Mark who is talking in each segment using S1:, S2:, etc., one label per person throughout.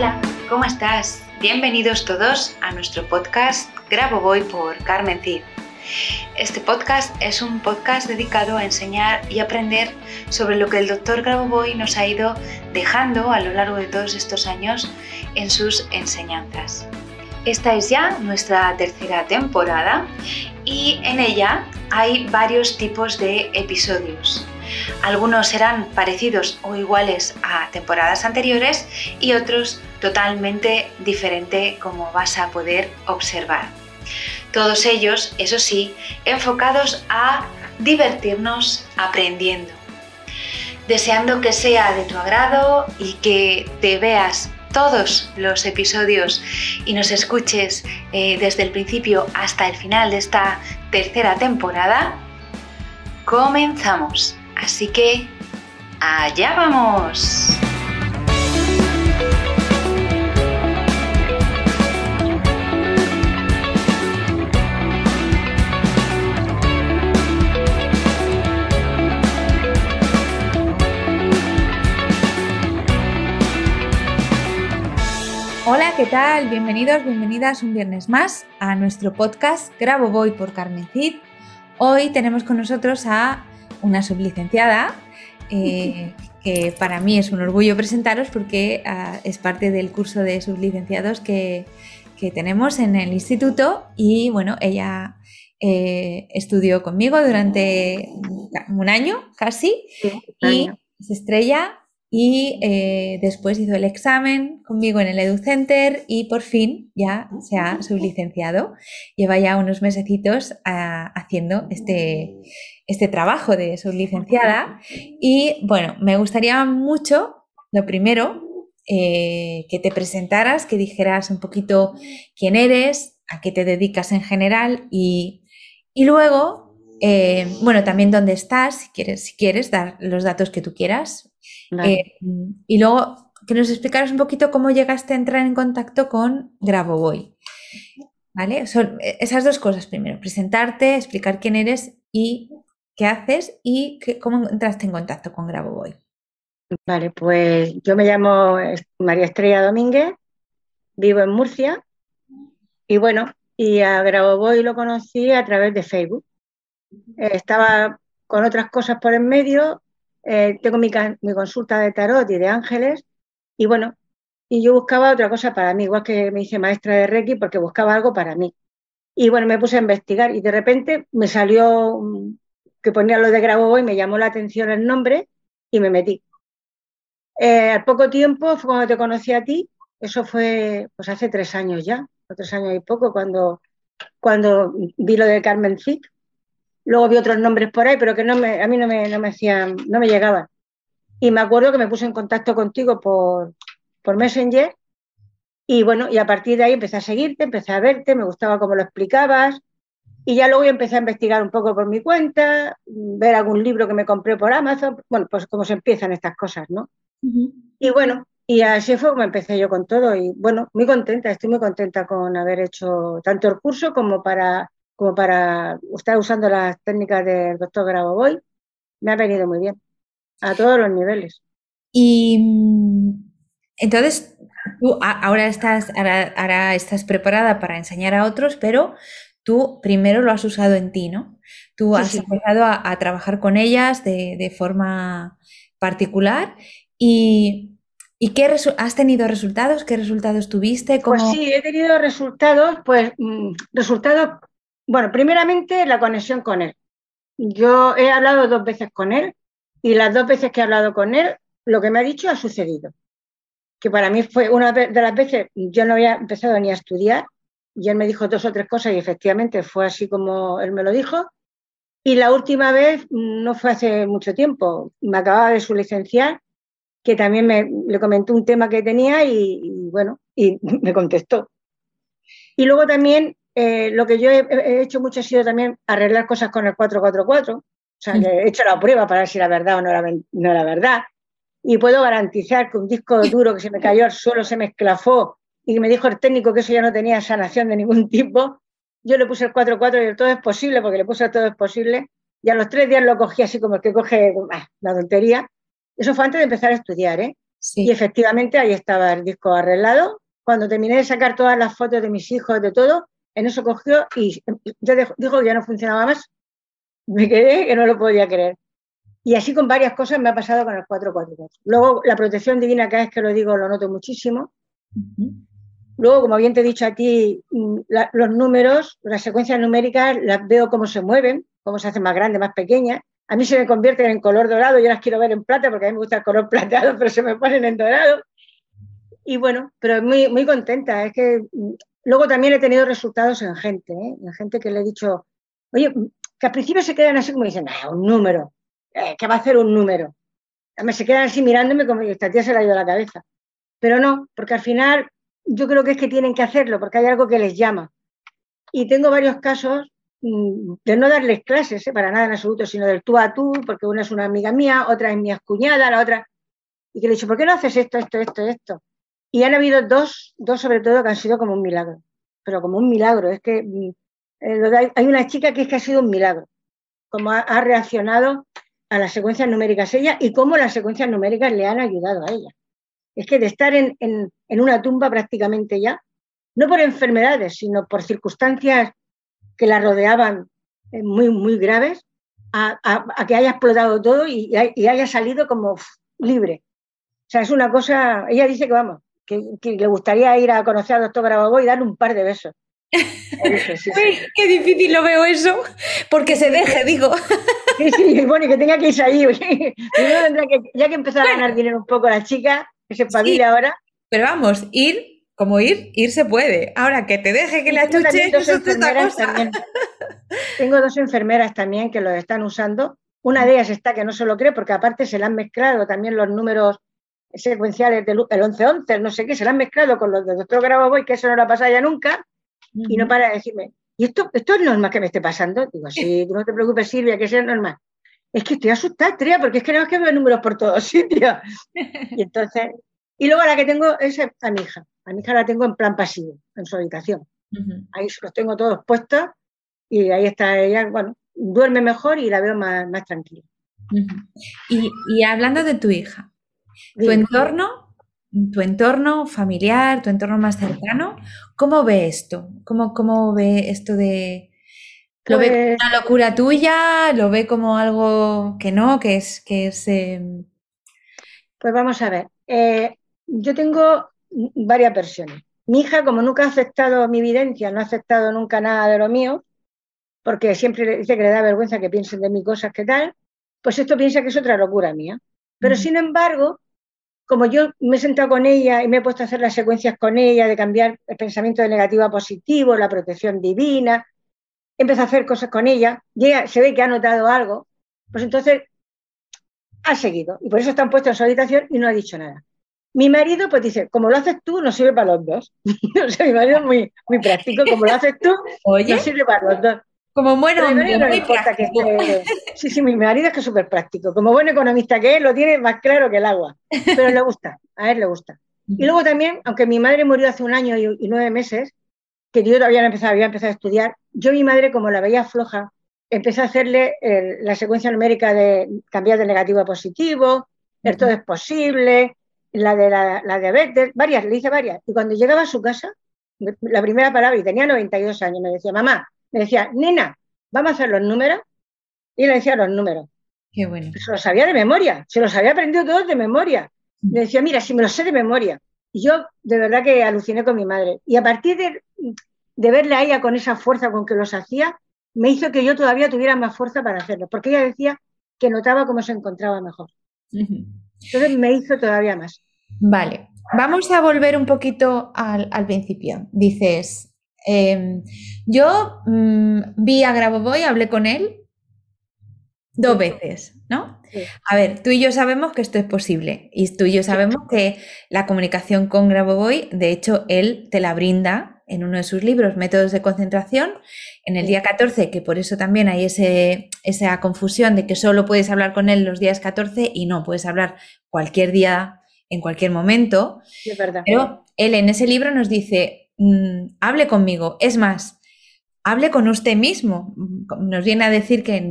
S1: Hola, ¿cómo estás? Bienvenidos todos a nuestro podcast Grabo Voy por Carmen Cid. Este podcast es un podcast dedicado a enseñar y aprender sobre lo que el doctor Grabovoi nos ha ido dejando a lo largo de todos estos años en sus enseñanzas. Esta es ya nuestra tercera temporada y en ella hay varios tipos de episodios. Algunos serán parecidos o iguales a temporadas anteriores y otros totalmente diferente como vas a poder observar. Todos ellos, eso sí, enfocados a divertirnos aprendiendo. Deseando que sea de tu agrado y que te veas todos los episodios y nos escuches eh, desde el principio hasta el final de esta tercera temporada, comenzamos. Así que, allá vamos. Hola, ¿qué tal? Bienvenidos, bienvenidas un viernes más a nuestro podcast Grabo Voy por Carmen Cid. Hoy tenemos con nosotros a una sublicenciada eh, que para mí es un orgullo presentaros porque ah, es parte del curso de sublicenciados que, tenemos en el instituto y bueno, ella eh, estudió conmigo durante un año casi y se estrella y eh, después hizo el examen conmigo en el EduCenter y por fin ya se ha sublicenciado. Lleva ya unos mesecitos ah, haciendo este, este trabajo de sublicenciada y bueno, me gustaría mucho, lo primero, eh, que te presentaras, que dijeras un poquito quién eres, a qué te dedicas en general y, y luego, eh, bueno, también dónde estás, si quieres, si quieres dar los datos que tú quieras, eh, y luego que nos explicaras un poquito cómo llegaste a entrar en contacto con Grabovoi. ¿Vale? Son esas dos cosas primero, presentarte, explicar quién eres y qué haces y cómo entraste en contacto con Grabovoi.
S2: Vale, pues yo me llamo María Estrella Domínguez, vivo en Murcia y bueno, y a Grabovoi lo conocí a través de Facebook. Estaba con otras cosas por en medio eh, tengo mi, consulta de tarot y de ángeles, y bueno, y yo buscaba otra cosa para mí, igual que me hice maestra de Reiki, porque buscaba algo para mí. Y bueno, me puse a investigar y de repente me salió que ponía lo de Grabo y me llamó la atención el nombre y me metí. Eh, al poco tiempo fue cuando te conocí a ti, eso fue pues hace tres años ya, tres años y poco, cuando, cuando vi lo de Carmen Zick, Luego vi otros nombres por ahí, pero que no me, a mí no me, no me hacían, no me llegaban. Y me acuerdo que me puse en contacto contigo por, por Messenger y bueno, y a partir de ahí empecé a seguirte, empecé a verte, me gustaba cómo lo explicabas y ya luego empecé a investigar un poco por mi cuenta, ver algún libro que me compré por Amazon, bueno, pues cómo se empiezan estas cosas, ¿no? Y bueno, y así fue como empecé yo con todo y bueno, muy contenta, estoy muy contenta con haber hecho tanto el curso como para como para estar usando las técnicas del doctor Grabovoi, me ha venido muy bien, a todos los niveles.
S1: Y mm, entonces, tú ahora estás, ahora, estás preparada para enseñar a otros, pero tú primero lo has usado en ti, ¿no? Tú has empezado a, trabajar con ellas de, forma particular y, ¿Y qué has tenido resultados? ¿Qué resultados tuviste?
S2: Pues sí, he tenido resultados, pues mm, resultados bueno, primeramente la conexión con él. Yo he hablado dos veces con él y las dos veces que he hablado con él, lo que me ha dicho ha sucedido. Que para mí fue una de las veces, yo no había empezado ni a estudiar y él me dijo dos o tres cosas y efectivamente fue así como él me lo dijo. Y la última vez no fue hace mucho tiempo, me acababa de su licenciar, que también me, le comentó un tema que tenía y, y bueno, y me contestó. Y luego también eh, lo que yo he, hecho mucho ha sido también arreglar cosas con el 444. O sea, he hecho la prueba para ver si era verdad o no era, no era verdad. Y puedo garantizar que un disco duro que se me cayó al suelo se me esclafó y me dijo el técnico que eso ya no tenía sanación de ningún tipo. Yo le puse el 4-4 y el todo es posible, porque le puse el todo es posible. Y a los tres días lo cogí así como el que coge ah, la tontería. Eso fue antes de empezar a estudiar, ¿eh? Y efectivamente ahí estaba el disco arreglado. Cuando terminé de sacar todas las fotos de mis hijos, de todo, en eso cogió y yo dijo que ya no funcionaba más. Me quedé que no lo podía creer. Y así con varias cosas me ha pasado con el 444. Luego, la protección divina, cada vez que lo digo, lo noto muchísimo. Luego, como bien te he dicho a ti, mm, los números, las secuencias numéricas, las veo cómo se mueven, cómo se hacen más grandes, más pequeñas. A mí se me convierten en color dorado, yo las quiero ver en plata porque a mí me gusta el color plateado, pero se me ponen en dorado. Y bueno, pero muy, muy contenta. Es que mm, luego también he tenido resultados en gente, ¿eh? en gente que le he dicho, oye, que al principio se quedan así como dicen, ah, un número, eh, ¿qué va a hacer un número? Me se quedan así mirándome como que esta tía se le ha ido la cabeza. Pero no, porque al final yo creo que es que tienen que hacerlo, porque hay algo que les llama. Y tengo varios casos mm, de no darles clases, ¿eh? para nada en absoluto, sino del tú a tú, porque una es una amiga mía, otra es mi cuñada, la otra, y que le he dicho, ¿por qué no haces esto, esto, esto, esto? Y han habido dos, dos sobre todo, que han sido como un milagro, pero como un milagro. Es que mm, eh, hay una chica que es que ha sido un milagro, como ha reaccionado a las secuencias numéricas ella y cómo las secuencias numéricas le han ayudado a ella. Es que de estar en, una tumba prácticamente ya, no por enfermedades, sino por circunstancias que la rodeaban eh, muy, muy graves, a, que haya explotado todo y, haya salido como libre. O sea, es una cosa, ella dice que vamos, que, le gustaría ir a conocer al doctor Grabagó y darle un par de besos.
S1: qué difícil lo veo eso, porque se deje, digo.
S2: Sí, sí, bueno, y que tenga que irse ahí. ya que empezó a ganar dinero un poco la chica, que se espabile ahora.
S1: Pero vamos, ir, como ir, ir se puede. Ahora que te deje que la chuche, eso es otra cosa.
S2: Tengo dos enfermeras también que lo están usando. Una de ellas está que no se lo cree, porque aparte se le han mezclado también los números secuenciales del 1111, no sé qué, se le han mezclado con los del doctor Grabo que eso no lo ha pasado ya nunca y no para de decirme, ¿y esto, esto es normal que me esté pasando? Digo, sí, no te preocupes, Silvia, que sea normal. Es que estoy asustada, Tria, porque es que no es que veo números por todos sitios. Y entonces, y luego la que tengo es a mi hija. A mi hija la tengo en plan pasivo, en su habitación. Ahí los tengo todos puestos y ahí está ella, bueno, duerme mejor y la veo más, más tranquila.
S1: y, y, hablando de tu hija, tu entorno tu entorno familiar, tu entorno más cercano, ¿cómo ve esto? ¿Cómo, cómo ve esto de... ¿Lo ve como una pues locura tuya? ¿Lo ve como algo que no, que es... Que es em?
S2: Pues vamos a ver. Eh, yo tengo varias versiones. Mi hija, como nunca ha aceptado mi evidencia, no ha aceptado nunca nada de lo mío, porque siempre dice que le da vergüenza que piensen de mí cosas que tal, pues esto piensa que es otra locura mía. Pero sin embargo, como yo me he sentado con ella y me he puesto a hacer las secuencias con ella, de cambiar el pensamiento de negativo a positivo, la protección divina, empecé a hacer cosas con ella, se ve que ha notado algo, pues entonces ha seguido. Y por eso están puestos en su habitación y no ha dicho nada. Mi marido, pues dice, como lo haces tú, no sirve para los dos. o sea, mi marido es muy, muy práctico, como lo haces tú, no sirve para los dos.
S1: Como bueno,
S2: Sí, sí, mi marido es que es súper práctico. Como buen economista que es, lo tiene más claro que el agua. Pero le gusta, a él le gusta. Y luego también, aunque mi madre murió hace un año y, nueve meses, que yo todavía empezado, había empezado a estudiar, yo mi madre, como la veía floja, empecé a hacerle la secuencia numérica de cambiar de negativo a positivo, el todo es posible, la de la, la diabetes, varias, le hice varias. Y cuando llegaba a su casa, la primera palabra, y tenía 92 años, me decía, mamá, me decía, nena, vamos a hacer los números. Y le decía los números.
S1: Qué bueno.
S2: Se los sabía de memoria, se los había aprendido todos de memoria. Le decía, mira, si me los sé de memoria. Y yo de verdad que aluciné con mi madre. Y a partir de, de verle a ella con esa fuerza con que los hacía, me hizo que yo todavía tuviera más fuerza para hacerlo, porque ella decía que notaba cómo se encontraba mejor. Entonces me hizo todavía más.
S1: Vale, vamos a volver un poquito al, al principio. Dices, Em, yo mm, vi a Grabovoi, hablé con él dos veces, ¿no? A ver, tú y yo sabemos que esto es posible y tú y yo sabemos que la comunicación con Grabovoi, de hecho, él te la brinda en uno de sus libros, Métodos de Concentración, en el día 14, que por eso también hay ese, esa confusión de que solo puedes hablar con él los días 14 y no, puedes hablar cualquier día, en cualquier momento.
S2: es verdad.
S1: Pero él en ese libro nos dice, Mm, hable conmigo. Es más, hable con usted mismo. Nos viene a decir que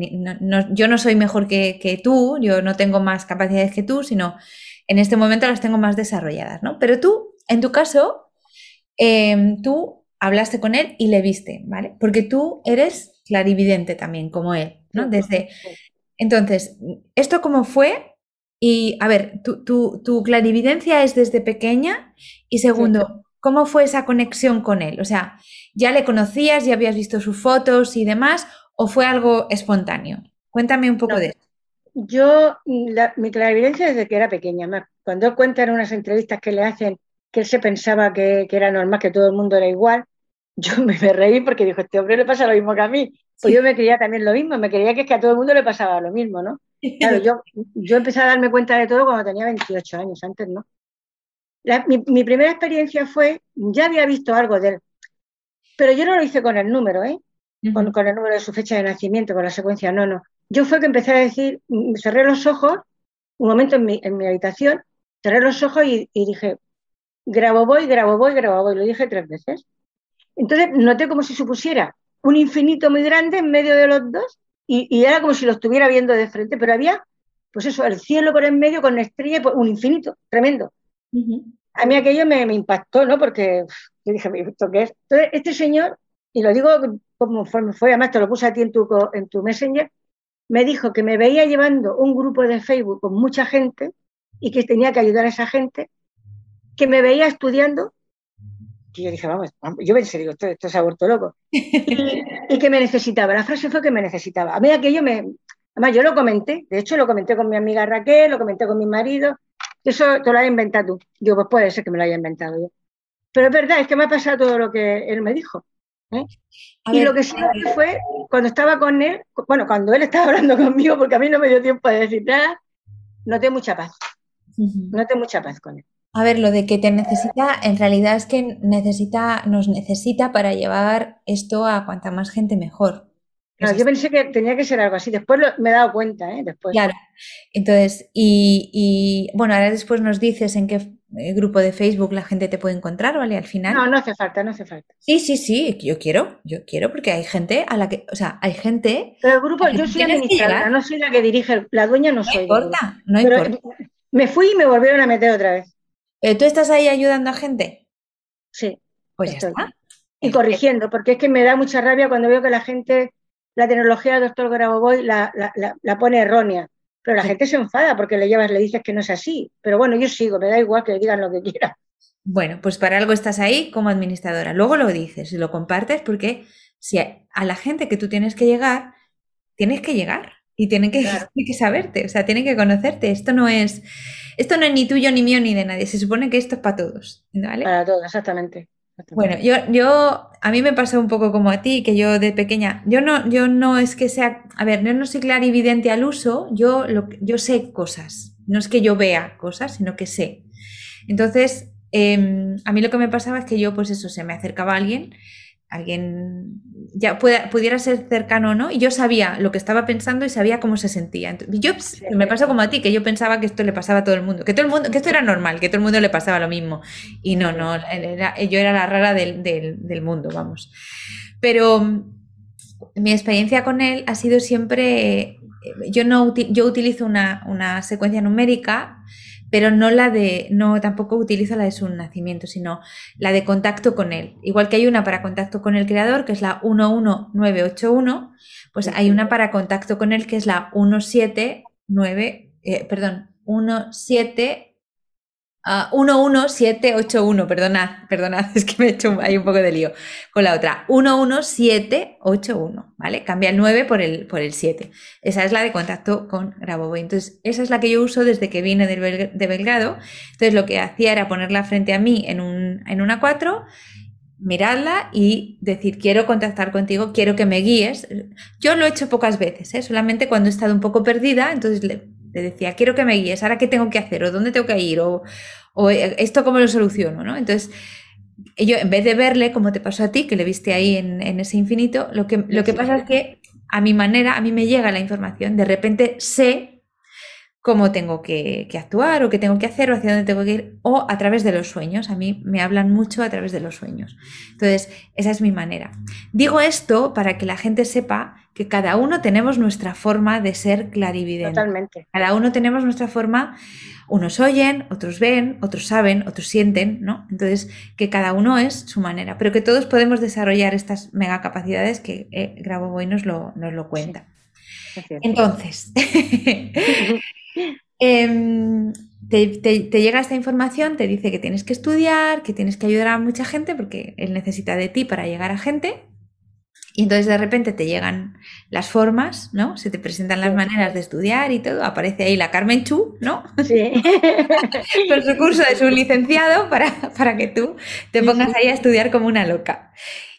S1: yo no soy mejor que, tú, yo no tengo más capacidades que tú, sino en este momento las tengo más desarrolladas, ¿no? Pero tú, en tu caso, em, tú hablaste con él y le viste, ¿vale? Porque tú eres clarividente también, como él, ¿no? Desde... Entonces, ¿esto cómo fue? Y, a ver, tu, tu, clarividencia es desde pequeña y segundo, ¿cómo fue esa conexión con él? O sea, ¿ya le conocías, ya habías visto sus fotos y demás o fue algo espontáneo? Cuéntame un poco de eso.
S2: Yo, mi clarividencia desde que era pequeña, cuando él cuenta en unas entrevistas que le hacen que él se pensaba que, que era normal, que todo el mundo era igual, yo me, reí porque dijo, este hombre le pasa lo mismo que a mí. Pues yo me creía también lo mismo, me creía que es que a todo el mundo le pasaba lo mismo, ¿no? Claro, yo, yo empecé a darme cuenta de todo cuando tenía 28 años, antes no. mi, primera experiencia fue, ya había visto algo de él, pero yo no lo hice con el número, ¿eh? Con, con, el número de su fecha de nacimiento, con la secuencia, no, no. Yo fue que empecé a decir, mm, cerré los ojos, un momento en mi, en mi habitación, cerré los ojos y, y dije, grabo voy, grabo voy, grabo voy, lo dije tres veces. Entonces noté como si supusiera un infinito muy grande en medio de los dos y, era como si lo estuviera viendo de frente, pero había, pues eso, el cielo por en medio con estrella, pues, un infinito tremendo. A mí aquello me, impactó, ¿no? Porque yo dije, ¿esto qué es? Entonces, este señor, y lo digo como fue, fue, además te lo puse a ti en tu, en tu Messenger, me dijo que me veía llevando un grupo de Facebook con mucha gente y que tenía que ayudar a esa gente, que me veía estudiando y yo dije, vamos, yo pensé, digo, esto, esto se ha vuelto loco. Y, que me necesitaba, la frase fue que me necesitaba. A mí aquello me... Además, yo lo comenté, de hecho lo comenté con mi amiga Raquel, lo comenté con mi marido, eso te lo has inventado tú. Digo, pues puede ser que me lo haya inventado yo. Pero es verdad, es que me ha pasado todo lo que él me dijo. ¿eh? Y lo que sí fue, cuando estaba con él, bueno, cuando él estaba hablando conmigo, porque a mí no me dio tiempo de decir nada, noté mucha paz. Noté mucha paz con él.
S1: A ver, lo de que te necesita, en realidad es que necesita, nos necesita para llevar esto a cuanta más gente mejor.
S2: Claro, yo pensé que tenía que ser algo así. Después me he dado cuenta, ¿eh? Después.
S1: Claro. Entonces, y, bueno, ahora después nos dices en qué eh, grupo de Facebook la gente te puede encontrar, ¿vale? Al final.
S2: No, no hace falta, no hace falta.
S1: Sí, sí, sí, yo quiero, yo quiero, porque hay gente a la que, o sea, hay gente.
S2: Pero el grupo, yo soy administradora, no soy la que dirige, la dueña no, soy.
S1: No importa, no importa.
S2: Me fui y me volvieron a meter otra vez.
S1: Eh, ¿Tú estás ahí ayudando a gente?
S2: Sí.
S1: Pues ya está.
S2: Y corrigiendo, porque es que me da mucha rabia cuando veo que la gente, la tecnología del doctor Grabovoi la, la, pone errónea. Pero la gente se enfada porque le llevas, le dices que no es así. Pero bueno, yo sigo, me da igual que digan lo que quieran.
S1: Bueno, pues para algo estás ahí como administradora. Luego lo dices y lo compartes porque si a la gente que tú tienes que llegar, tienes que llegar y tienen que, que saberte, o sea, tienen que conocerte. Esto no es, esto no es ni tuyo, ni mío, ni de nadie. Se supone que esto es para todos. ¿vale?
S2: Para todos, exactamente.
S1: Bueno, yo, yo, a mí me pasó un poco como a ti, que yo de pequeña, yo no, yo no es que sea, a ver, yo no soy clarividente al uso, yo, lo, yo sé cosas. No es que yo vea cosas, sino que sé. Entonces, em, a mí lo que me pasaba es que yo, pues eso, se me acercaba alguien alguien ya pudiera ser cercano o no, y yo sabía lo que estaba pensando y sabía cómo se sentía. yo me pasó como a ti, que yo pensaba que esto le pasaba a todo el mundo, que todo el mundo, que esto era normal, que todo el mundo le pasaba lo mismo. Y no, no, yo era la rara del, mundo, vamos. Pero mm, mi experiencia con él ha sido siempre, eh, yo no yo utilizo una, una secuencia numérica pero no la de, no tampoco utilizo la de su nacimiento, sino la de contacto con él. Igual que hay una para contacto con el creador, que es la 11981, pues hay una para contacto con él que es la 179, eh, perdón, 17 11781, perdonad, perdonad, es que me he hecho ahí un poco de lío con la otra. 11781, ¿vale? Cambia el 9 por el, por el 7. Esa es la de contacto con Grabovoi. Entonces, esa es la que yo uso desde que vine de, Belgrado. Entonces, lo que hacía era ponerla frente a mí en, un, en una 4 mirarla y decir, quiero contactar contigo, quiero que me guíes. Yo lo he hecho pocas veces, ¿eh? solamente cuando he estado un poco perdida, entonces le, le decía, quiero que me guíes, ahora qué tengo que hacer, o dónde tengo que ir, o, eh, esto cómo lo soluciono, ¿no? Entonces, yo en vez de verle, como te pasó a ti, que le viste ahí en, ese infinito, lo que, lo que pasa es que a mi manera, a mí me llega la información, de repente sé cómo tengo que, actuar o qué tengo que hacer o hacia dónde tengo que ir o a través de los sueños. A mí me hablan mucho a través de los sueños. Entonces, esa es mi manera. Digo esto para que la gente sepa que cada uno tenemos nuestra forma de ser clarividente.
S2: Totalmente.
S1: Cada uno tenemos nuestra forma, unos oyen, otros ven, otros saben, otros sienten, ¿no? Entonces, que cada uno es su manera, pero que todos podemos desarrollar estas mega capacidades que eh, Grabo nos lo, nos lo cuenta. Entonces, Em, te, llega esta información, te dice que tienes que estudiar, que tienes que ayudar a mucha gente porque él necesita de ti para llegar a gente. Y entonces de repente te llegan las formas, ¿no? Se te presentan las maneras de estudiar y todo. Aparece ahí la Carmen Chu, ¿no? Sí. Con su curso de su licenciado para, para que tú te pongas ahí a estudiar como una loca.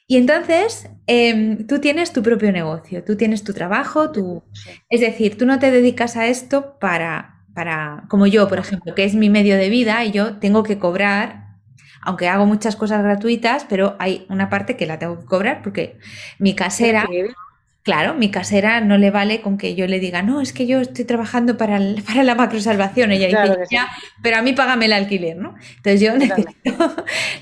S1: Y entonces em, tú tienes tu propio negocio, tú tienes tu trabajo, tu... es decir, tú no te dedicas a esto para, para, como yo, por ejemplo, que es mi medio de vida y yo tengo que cobrar, aunque hago muchas cosas gratuitas, pero hay una parte que la tengo que cobrar porque mi casera... Claro, mi casera no le vale con que yo le diga, no, es que yo estoy trabajando para, para la macrosalvación. Ella dice, ya, pero a mí págame el alquiler, ¿no? Entonces yo necesito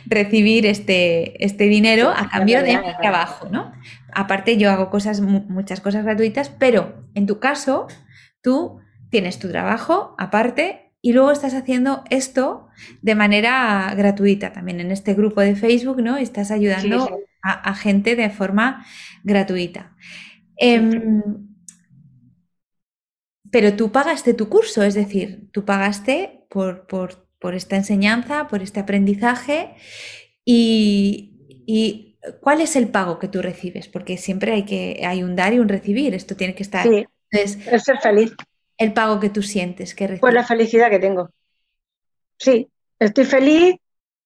S1: recibir este, este dinero a cambio de mi trabajo, ¿no? Aparte yo hago cosas, muchas cosas gratuitas, pero en tu caso, tú tienes tu trabajo aparte y luego estás haciendo esto de manera gratuita también en este grupo de Facebook, ¿no? Estás ayudando a, gente de forma gratuita. Em, pero tú pagaste tu curso, es decir, tú pagaste por, esta enseñanza, por este aprendizaje y, ¿cuál es el pago que tú recibes? Porque siempre hay que hay un dar y un recibir, esto tiene que estar.
S2: Sí, es ser feliz.
S1: El pago que tú sientes que recibes.
S2: Pues la felicidad que tengo. Sí, estoy feliz,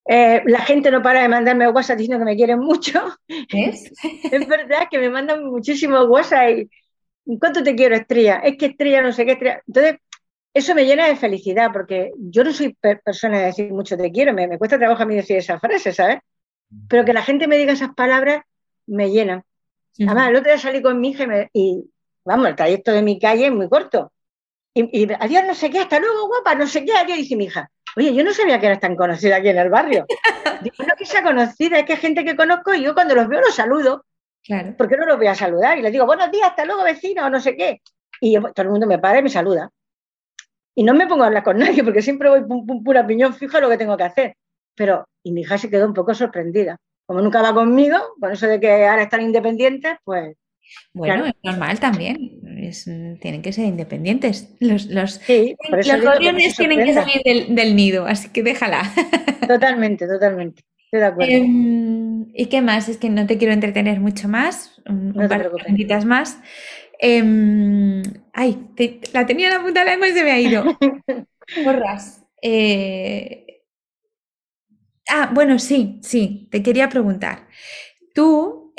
S2: eh, la gente no para de mandarme WhatsApp diciendo que me quieren mucho. ¿Es? es verdad que me mandan muchísimos WhatsApp y ¿cuánto te quiero, Estrella? Es que Estrella no sé qué Estrella. Entonces, eso me llena de felicidad porque yo no soy persona de decir mucho te quiero, me, cuesta trabajo a mí decir esa frase, ¿sabes? Pero que la gente me diga esas palabras me llenan. Además, el otro día salí con mi hija y, vamos, el trayecto de mi calle es muy corto. Y, adiós, no sé qué, hasta luego, guapa, no sé qué, adiós, dice mi hija. Oye, yo no sabía que eras tan conocida aquí en el barrio. Digo, no que sea conocida, es que hay gente que conozco y yo cuando los veo los saludo. Claro. ¿Por qué no los voy a saludar? Y les digo, buenos días, hasta luego, vecino, o no sé qué. Y todo el mundo me para y me saluda. Y no me pongo a hablar con nadie porque siempre voy pum, pum, pura piñón fijo lo que tengo que hacer. Pero, y mi hija se quedó un poco sorprendida. Como nunca va conmigo, con eso de que ahora están independientes, pues
S1: bueno, es normal también. Tienen que ser independientes. Los, los, los tienen que salir del, nido, así que déjala.
S2: Totalmente, totalmente. Estoy de acuerdo.
S1: Em, ¿Y qué más? Es que no te quiero entretener mucho más. Un, par de más. Em, ay, la tenía en la punta de la lengua y se me ha ido. Porras. Eh, ah, bueno, sí, sí, te quería preguntar. Tú,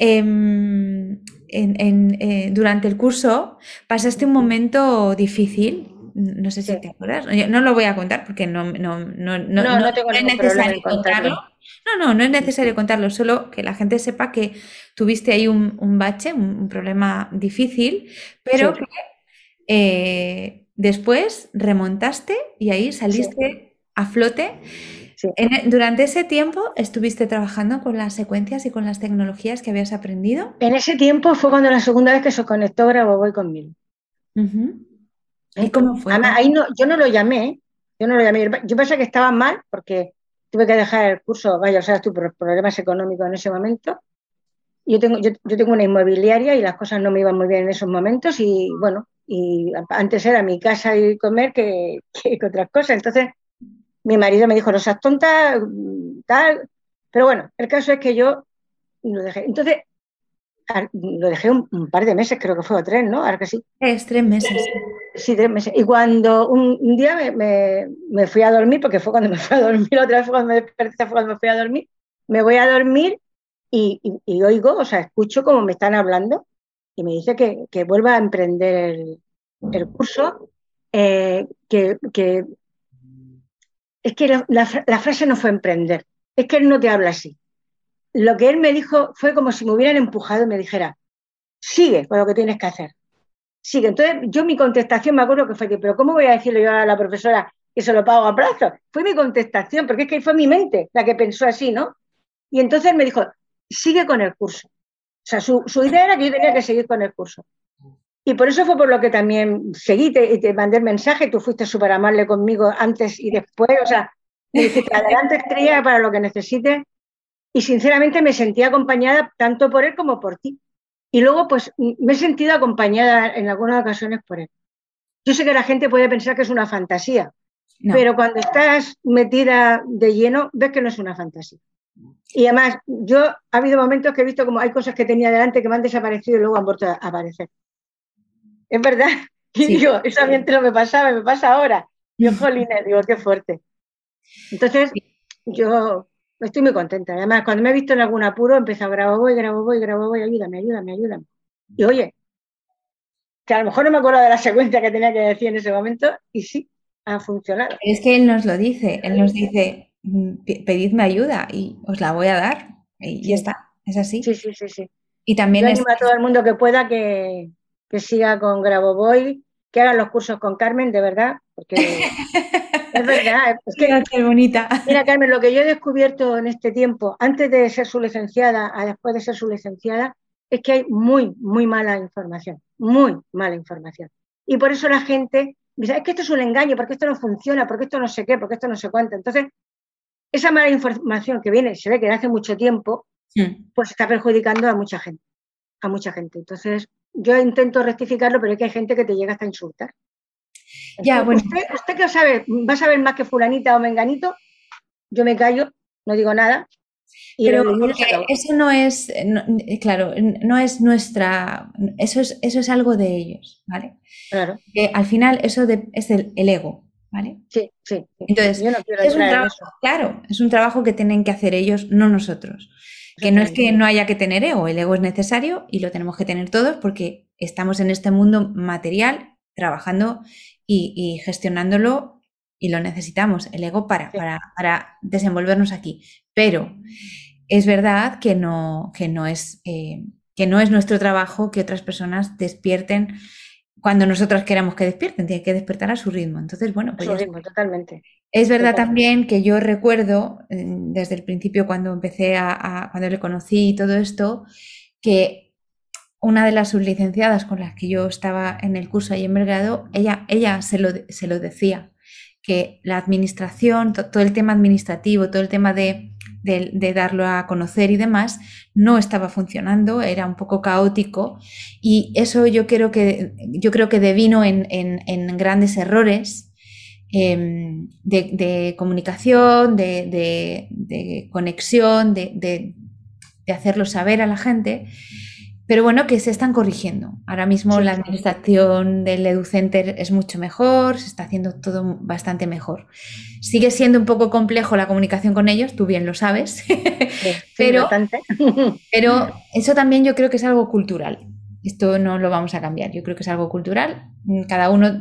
S1: em, eh, durante el curso pasaste un momento difícil. No sé si te acuerdas. No lo voy a contar porque no, no, no, no, es necesario contarlo. No, no, no es necesario contarlo, solo que la gente sepa que tuviste ahí un, bache, un, problema difícil, pero que eh, después remontaste y ahí saliste a flote e, durante ese tiempo estuviste trabajando con las secuencias y con las tecnologías que habías aprendido.
S2: En ese tiempo fue cuando la segunda vez que se conectó Grabovoi conmigo. ¿Y cómo fue? ahí no, yo no lo llamé, yo no lo llamé. Yo pensé que estaba mal porque tuve que dejar el curso, vaya, o sea, por problemas económicos en ese momento. Yo tengo, yo, tengo una inmobiliaria y las cosas no me iban muy bien en esos momentos y bueno, y antes era mi casa y comer que, que otras cosas. Entonces mi marido me dijo, no seas tonta, tal. Pero bueno, el caso es que yo lo dejé. Entonces, lo dejé un, par de meses, creo que fue o tres, ¿no? Ahora que sí.
S1: Es tres meses.
S2: Sí, tres meses. Y cuando un, día me, fui a dormir, porque fue cuando me fui a dormir, otra vez fue cuando me desperté, fue cuando me fui a dormir, me voy a dormir y, oigo, o sea, escucho como me están hablando y me dice que, vuelva a emprender el, curso, eh, que, que es que la, frase no fue emprender, es que él no te habla así. Lo que él me dijo fue como si me hubieran empujado y me dijera, sigue con lo que tienes que hacer. sigue. Entonces, yo mi contestación me acuerdo que fue que, pero ¿cómo voy a decirle yo a la profesora que se lo pago a plazo? Fue mi contestación, porque es que fue mi mente la que pensó así, ¿no? Y entonces me dijo, sigue con el curso. O sea, su, idea era que yo tenía que seguir con el curso. Y por eso fue por lo que también seguí y te mandé el mensaje, tú fuiste súper amable conmigo antes y después, o sea, me dijiste, adelante estrella para lo que necesites. Y sinceramente me sentí acompañada tanto por él como por ti. Y luego, pues, me he sentido acompañada en algunas ocasiones por él. Yo sé que la gente puede pensar que es una fantasía, pero cuando estás metida de lleno, ves que no es una fantasía. Y además, yo ha habido momentos que he visto como hay cosas que tenía delante que me han desaparecido y luego han vuelto a aparecer. Es verdad. Y yo, eso a mí antes no me pasaba, me pasa ahora. Yo, jolines, digo, qué fuerte. Entonces, yo estoy muy contenta. Además, cuando me he visto en algún apuro, empiezo a grabo voy, grabo voy, grabo voy, ayúdame, ayúdame, ayúdame. Y oye, que a lo mejor no me acuerdo de la secuencia que tenía que decir en ese momento, y sí, ha funcionado.
S1: Es que él nos lo dice, él nos dice, mm, pedidme ayuda y os la voy a dar. Y ya está, es así.
S2: Sí, sí, sí, sí.
S1: Y también
S2: Yo a todo el mundo que pueda que, que siga con Grabovoi, que hagan los cursos con Carmen, de verdad, porque es verdad. Es que,
S1: mira, qué bonita.
S2: Mira, Carmen, lo que yo he descubierto en este tiempo, antes de ser su licenciada a después de ser su licenciada, es que hay muy, muy mala información, muy mala información. Y por eso la gente dice, es que esto es un engaño, porque esto no funciona, porque esto no sé qué, porque esto no sé cuánto. Entonces, esa mala información que viene, se ve que hace mucho tiempo, pues está perjudicando a mucha gente, a mucha gente. Entonces, yo intento rectificarlo, pero es que hay gente que te llega hasta insultar. Ya, bueno. Usted, usted que sabe, va a saber más que fulanita o menganito, yo me callo, no digo nada,
S1: pero eso no es, claro, no es nuestra, eso es, eso es algo de ellos, ¿vale?
S2: Claro.
S1: Que al final eso es el, ego, ¿vale?
S2: Sí, sí.
S1: Entonces, es un trabajo, claro, es un trabajo que tienen que hacer ellos, no nosotros. Que no es que no haya que tener ego, el ego es necesario y lo tenemos que tener todos porque estamos en este mundo material trabajando y, gestionándolo y lo necesitamos, el ego para, para, para desenvolvernos aquí. Pero es verdad que no, que no, es, eh, que no es nuestro trabajo que otras personas despierten cuando nosotros queramos que despierten, tiene que despertar a su ritmo. Entonces, bueno,
S2: pues. Su ritmo, totalmente.
S1: Es verdad también que yo recuerdo eh, desde el principio cuando empecé a, cuando le conocí y todo esto, que una de las sublicenciadas con las que yo estaba en el curso ahí en Belgrado, ella, ella se, lo, se lo decía, que la administración, todo el tema administrativo, todo el tema de de, darlo a conocer y demás, no estaba funcionando, era un poco caótico. Y eso yo creo que, yo creo que devino en, grandes errores em, de, comunicación, de, conexión, de, hacerlo saber a la gente pero bueno, que se están corrigiendo. Ahora mismo la administración del EduCenter es mucho mejor, se está haciendo todo bastante mejor. Sigue siendo un poco complejo la comunicación con ellos, tú bien lo sabes, pero, pero eso también yo creo que es algo cultural. Esto no lo vamos a cambiar, yo creo que es algo cultural. Cada uno,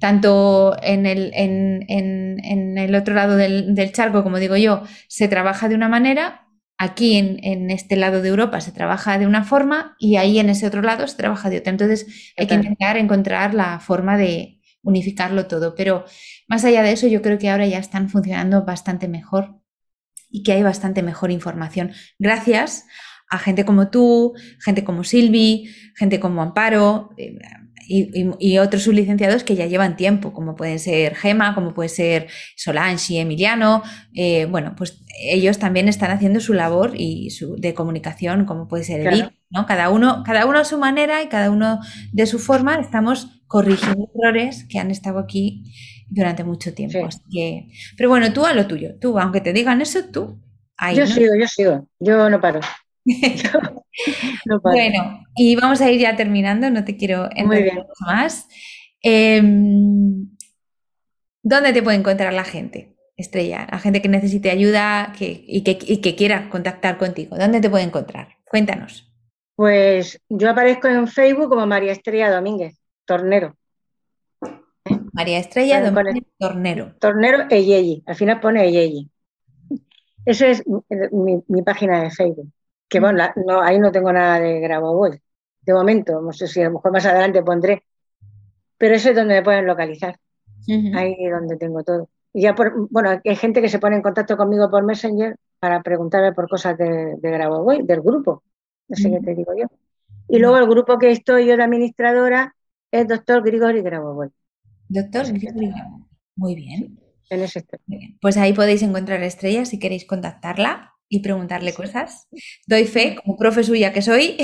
S1: tanto en el, en, el otro lado del, del charco, como digo yo, se trabaja de una manera aquí en, este lado de Europa se trabaja de una forma y ahí en ese otro lado se trabaja de otra. Entonces hay que intentar encontrar la forma de unificarlo todo. Pero más allá de eso, yo creo que ahora ya están funcionando bastante mejor y que hay bastante mejor información. Gracias a gente como tú, gente como Silvi, gente como Amparo. Eh, y, otros sublicenciados que ya llevan tiempo, como pueden ser Gema, como puede ser Solange y Emiliano. Eh, bueno, pues ellos también están haciendo su labor y su, de comunicación, como puede ser Edith, ¿no? Cada uno, cada uno a su manera y cada uno de su forma estamos corrigiendo errores que han estado aquí durante mucho tiempo. pero bueno, tú a lo tuyo, tú, aunque te digan eso, tú.
S2: yo sigo, yo sigo, yo no paro.
S1: bueno, y vamos a ir ya terminando, no te quiero entender más. Em, ¿Dónde te puede encontrar la gente, Estrella? La gente que necesite ayuda y, que, quiera contactar contigo. ¿Dónde te puede encontrar? Cuéntanos.
S2: Pues yo aparezco en Facebook como María Estrella Domínguez, tornero.
S1: María Estrella Domínguez, tornero.
S2: Tornero Eyeyi, al final pone Eyeyi. Esa es mi página de Facebook. Que bueno, no, ahí no tengo nada de Grabo de momento, no sé si a lo mejor más adelante pondré, pero eso es donde me pueden localizar, ahí es donde tengo todo. Y ya por, bueno, hay gente que se pone en contacto conmigo por Messenger para preguntarme por cosas de, de Grabo del grupo, no sé qué te digo yo. Y luego el grupo que estoy yo de administradora es doctor Grigori Grabovoi.
S1: Doctor Grigori Muy bien.
S2: En ese
S1: Pues ahí podéis encontrar a Estrella si queréis contactarla y preguntarle cosas. Doy fe, como profe suya que soy.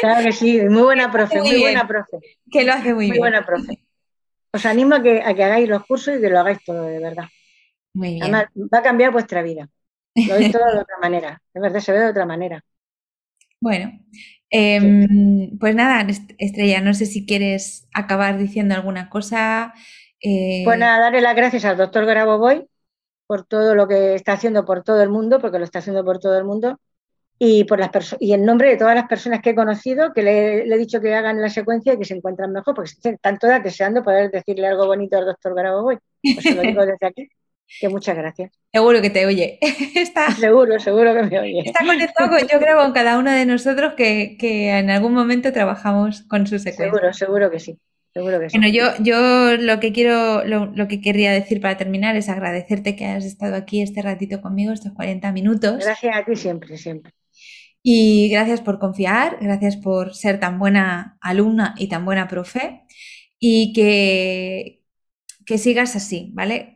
S2: Claro que sí, muy buena profe, muy, buena profe.
S1: Que lo hace muy, bien.
S2: Muy buena profe. Os animo a que, a que hagáis los cursos y que lo hagáis todo, de verdad.
S1: Muy bien.
S2: Además, va a cambiar vuestra vida. Lo veis todo de otra manera. De verdad, se ve de otra manera.
S1: Bueno, em, pues nada, Estrella, no sé si quieres acabar diciendo alguna cosa.
S2: Eh... Pues nada, darle las gracias al doctor Boy por todo lo que está haciendo por todo el mundo, porque lo está haciendo por todo el mundo, y por las y en nombre de todas las personas que he conocido, que le, he dicho que hagan la secuencia y que se encuentran mejor, porque están todas deseando poder decirle algo bonito al doctor Boy. Pues lo digo desde aquí. Que muchas gracias.
S1: Seguro que te oye.
S2: Está, seguro, seguro que me oye.
S1: Está conectado, con, yo creo, con cada uno de nosotros que, en algún momento trabajamos con su secuencia.
S2: Seguro, seguro que sí. Seguro que
S1: sí. Bueno, yo, yo lo que quiero, lo, que querría decir para terminar es agradecerte que hayas estado aquí este ratito conmigo, estos 40 minutos.
S2: Gracias a ti siempre, siempre.
S1: Y gracias por confiar, gracias por ser tan buena alumna y tan buena profe. Y que, que sigas así, ¿vale?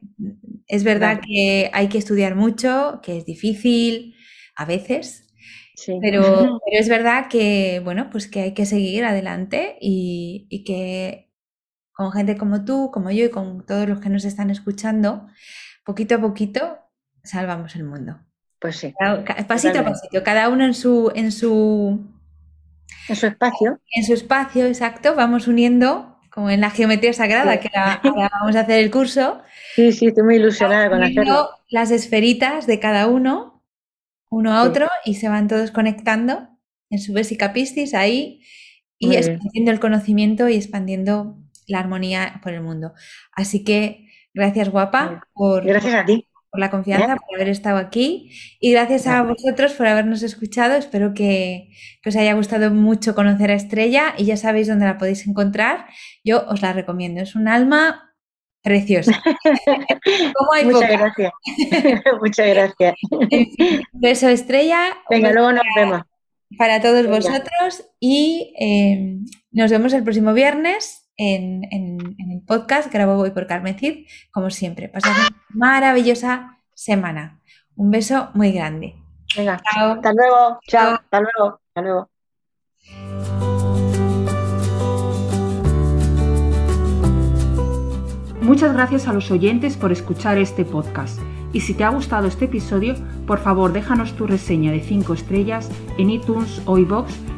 S1: Es verdad que hay que estudiar mucho, que es difícil a veces, pero, es verdad que, bueno, pues que hay que seguir adelante y, que con gente como tú, como yo y con todos los que nos están escuchando, poquito a poquito salvamos el mundo.
S2: Pues sí.
S1: pasito a pasito, cada uno en su, en su
S2: en su espacio.
S1: En su espacio, exacto, vamos uniendo como en la geometría sagrada, que ahora, vamos a hacer el curso.
S2: Sí, sí, estoy muy ilusionada con hacerlo.
S1: Las esferitas de cada uno, uno a otro, y se van todos conectando en su vesica piscis ahí y expandiendo el conocimiento y expandiendo la armonía por el mundo. Así que gracias, guapa, por.
S2: Gracias a ti
S1: por la confianza, por haber estado aquí y gracias a vosotros por habernos escuchado. Espero que, os haya gustado mucho conocer a Estrella y ya sabéis dónde la podéis encontrar. Yo os la recomiendo. Es un alma preciosa.
S2: Muchas gracias. Muchas gracias.
S1: un beso, Estrella.
S2: Venga, luego nos vemos.
S1: Para todos vosotros y eh, nos vemos el próximo viernes en, el podcast Grabo Voy por Carmen Cid, como siempre. Pasad una maravillosa semana. Un beso muy grande.
S2: Venga, hasta luego. Chao. Hasta luego. Hasta luego.
S3: Muchas gracias a los oyentes por escuchar este podcast. Y si te ha gustado este episodio, por favor déjanos tu reseña de 5 estrellas en iTunes o iBox